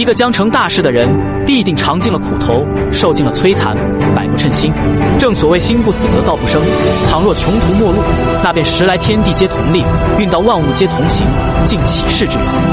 一个将成大事的人，必定尝尽了苦头，受尽了摧残，百不称心。正所谓心不死则道不生。倘若穷途末路，那便时来天地皆同力，运到万物皆同行，尽起事之人。